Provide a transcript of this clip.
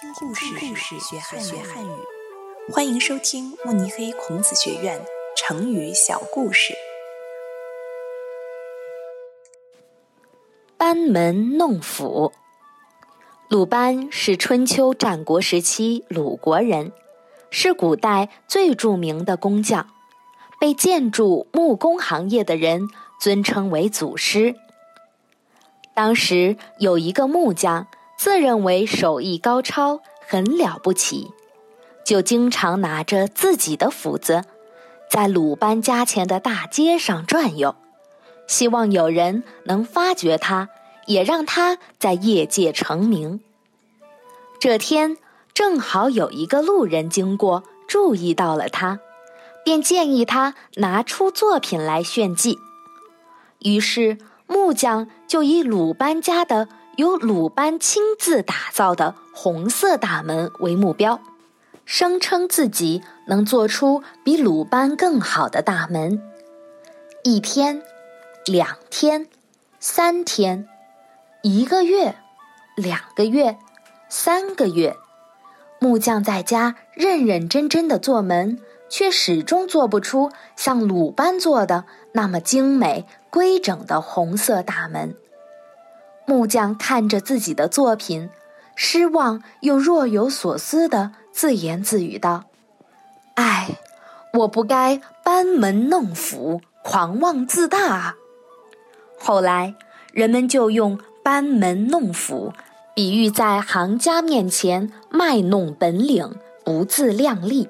听故事，学汉语。欢迎收听慕尼黑孔子学院成语小故事。班门弄斧。鲁班是春秋战国时期鲁国人，是古代最著名的工匠，被建筑木工行业的人尊称为祖师。当时有一个木匠。自认为手艺高超，很了不起，就经常拿着自己的斧子，在鲁班家前的大街上转悠，希望有人能发掘他，也让他在业界成名。这天正好有一个路人经过，注意到了他，便建议他拿出作品来炫技。于是木匠就以鲁班家的。由鲁班亲自打造的红色大门为目标，声称自己能做出比鲁班更好的大门。一天，两天，三天，一个月，两个月，三个月，木匠在家认认真真的做门，却始终做不出像鲁班做的那么精美规整的红色大门。木匠看着自己的作品，失望又若有所思的自言自语道：“唉，我不该班门弄斧、狂妄自大！”后来，人们就用“班门弄斧”比喻在行家面前卖弄本领、不自量力。